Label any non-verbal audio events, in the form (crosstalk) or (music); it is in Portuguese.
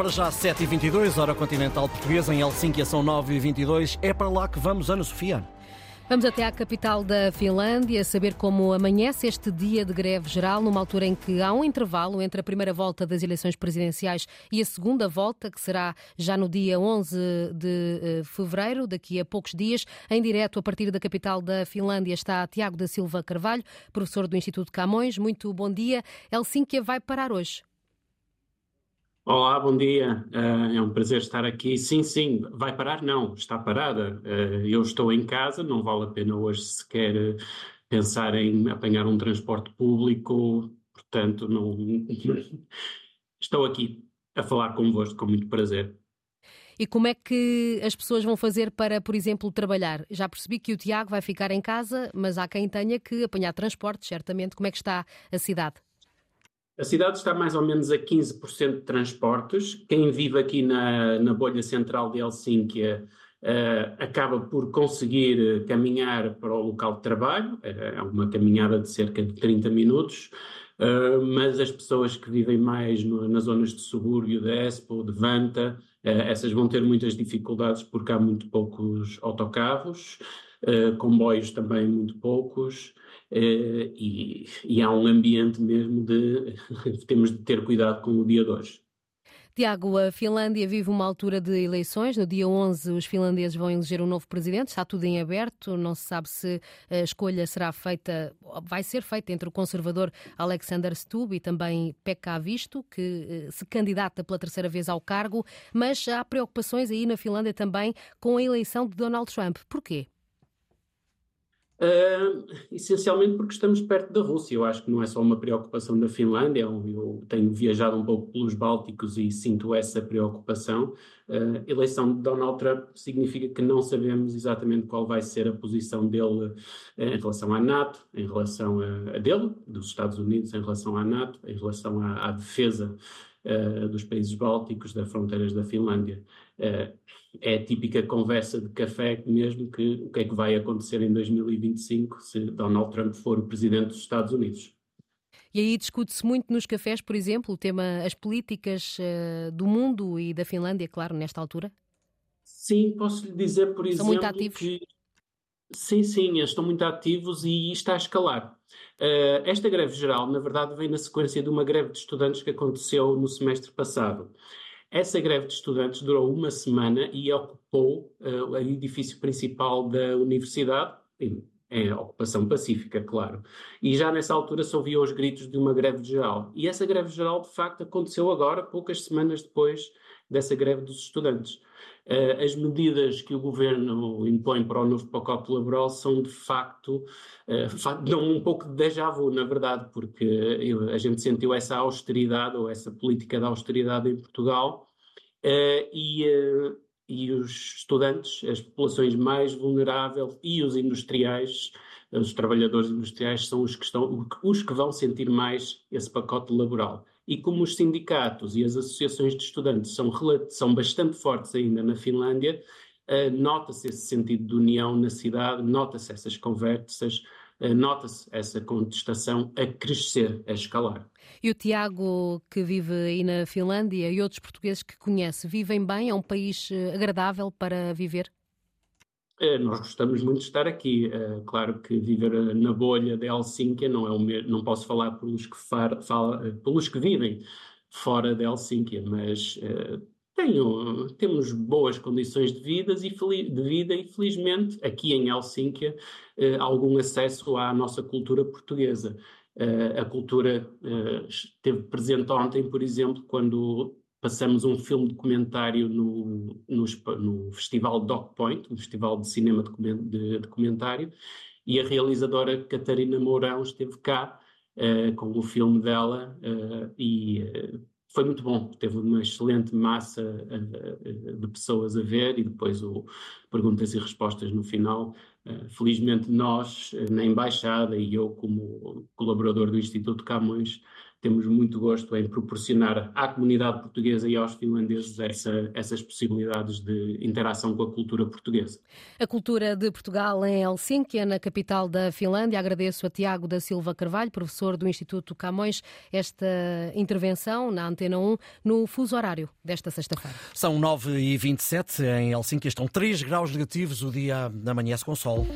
Para já 7h22, hora continental portuguesa, em Helsínquia são 9h22. É para lá que vamos, Ana Sofia. Vamos até à capital da Finlândia saber como amanhece este dia de greve geral, numa altura em que há um intervalo entre a primeira volta das eleições presidenciais e a segunda volta, que será já no dia 11 de eh, fevereiro, daqui a poucos dias. Em direto, a partir da capital da Finlândia, está Tiago da Silva Carvalho, professor do Instituto Camões. Muito bom dia. Helsínquia vai parar hoje. Olá, bom dia. Uh, é um prazer estar aqui. Sim, sim, vai parar? Não, está parada. Uh, eu estou em casa, não vale a pena hoje sequer pensar em apanhar um transporte público, portanto, não. (laughs) estou aqui a falar convosco com muito prazer. E como é que as pessoas vão fazer para, por exemplo, trabalhar? Já percebi que o Tiago vai ficar em casa, mas há quem tenha que apanhar transporte, certamente. Como é que está a cidade? A cidade está mais ou menos a 15% de transportes. Quem vive aqui na, na bolha central de Helsínquia uh, acaba por conseguir caminhar para o local de trabalho. Eh, é uma caminhada de cerca de 30 minutos. Uh, mas as pessoas que vivem mais no, nas zonas de subúrbio, de Expo, de Vanta, uh, essas vão ter muitas dificuldades porque há muito poucos autocarros, comboios também muito poucos, Uh, e, e, há um ambiente mesmo de (laughs) temos de ter cuidado com o dia de hoje. Tiago, a Finlândia vive uma altura de eleições. No dia 11, os finlandeses vão eleger um novo presidente. Está tudo em aberto. Não se sabe se a escolha será feita, vai ser feita entre o conservador Alexander Stubb e também Pekka Visto, que eh, se candidata pela terceira vez ao cargo. Mas há preocupações aí na Finlândia também com a eleição de Donald Trump. Porquê? Uh, essencialmente porque estamos perto da Rússia. Eu acho que não é só uma preocupação da Finlândia. Eu tenho viajado um pouco pelos Bálticos e sinto essa preocupação. Uh, eleição de Donald Trump significa que não sabemos exatamente qual vai ser a posição dele uh, em relação à NATO, em relação a, a, dele, dos Estados Unidos, em relação à NATO, em relação à, à defesa uh, dos países bálticos, das fronteiras da Finlândia. Uh, é a típica conversa de café mesmo que o que é que vai acontecer em 2025 se Donald Trump for o presidente dos Estados Unidos. E aí discute-se muito nos cafés, por exemplo, o tema as políticas uh, do mundo e da Finlândia, claro, nesta altura? Sim, posso lhe dizer, por São exemplo, que sim, sim, eles estão muito ativos e está a escalar. Uh, esta greve geral, na verdade, vem na sequência de uma greve de estudantes que aconteceu no semestre passado. Essa greve de estudantes durou uma semana e ocupou uh, o edifício principal da universidade, em ocupação pacífica, claro. E já nessa altura se ouvia os gritos de uma greve geral. E essa greve geral, de facto, aconteceu agora, poucas semanas depois dessa greve dos estudantes. Uh, as medidas que o governo impõe para o novo pacote laboral são, de facto, uh, dão um pouco de déjà vu, na verdade, porque a gente sentiu essa austeridade ou essa política de austeridade em Portugal uh, e, e os estudantes, as populações mais vulneráveis e os industriais, os trabalhadores industriais são os que, estão, os que vão sentir mais esse pacote laboral. E como os sindicatos e as associações de estudantes são, são bastante fortes ainda na Finlândia, uh, nota-se esse sentido de união na cidade, nota-se essas conversas, uh, nota-se essa contestação a crescer, a escalar. E o Tiago, que vive aí na Finlândia, e outros portugueses que conhece, vivem bem? É um país eh, agradável para viver? Eh, nós gostamos muito de estar aqui. Uh, claro que viver eh, na bolha de Helsínquia não é o mesmo, não posso falar pelos que, far, fala, pelos que vivem fora de Helsínquia, mas tenho, temos boas condições de, vidas e de vida e felizmente aqui em Helsínquia algum acesso à nossa cultura portuguesa. a cultura esteve presente ontem, por exemplo, quando passamos um filme documentário no, no, no Festival Doc Point, um festival de cinema de documentário, e a realizadora Catarina Mourão esteve cá uh, com o filme dela uh, e uh, foi muito bom. Teve uma excelente massa de pessoas a ver e depois o perguntas e respostas no final. felizmente nós, na Embaixada e eu como colaborador do Instituto Camões, temos muito gosto em proporcionar à comunidade portuguesa e aos finlandeses essa, essas possibilidades de interação com a cultura portuguesa. A cultura de Portugal em Helsínquia, na capital da Finlândia. Agradeço a Tiago da Silva Carvalho, professor do Instituto Camões, esta intervenção na Antena 1 no fuso horário desta sexta-feira. São 9h27 em Helsínquia, estão 3 graus negativos, o dia amanhece com sol.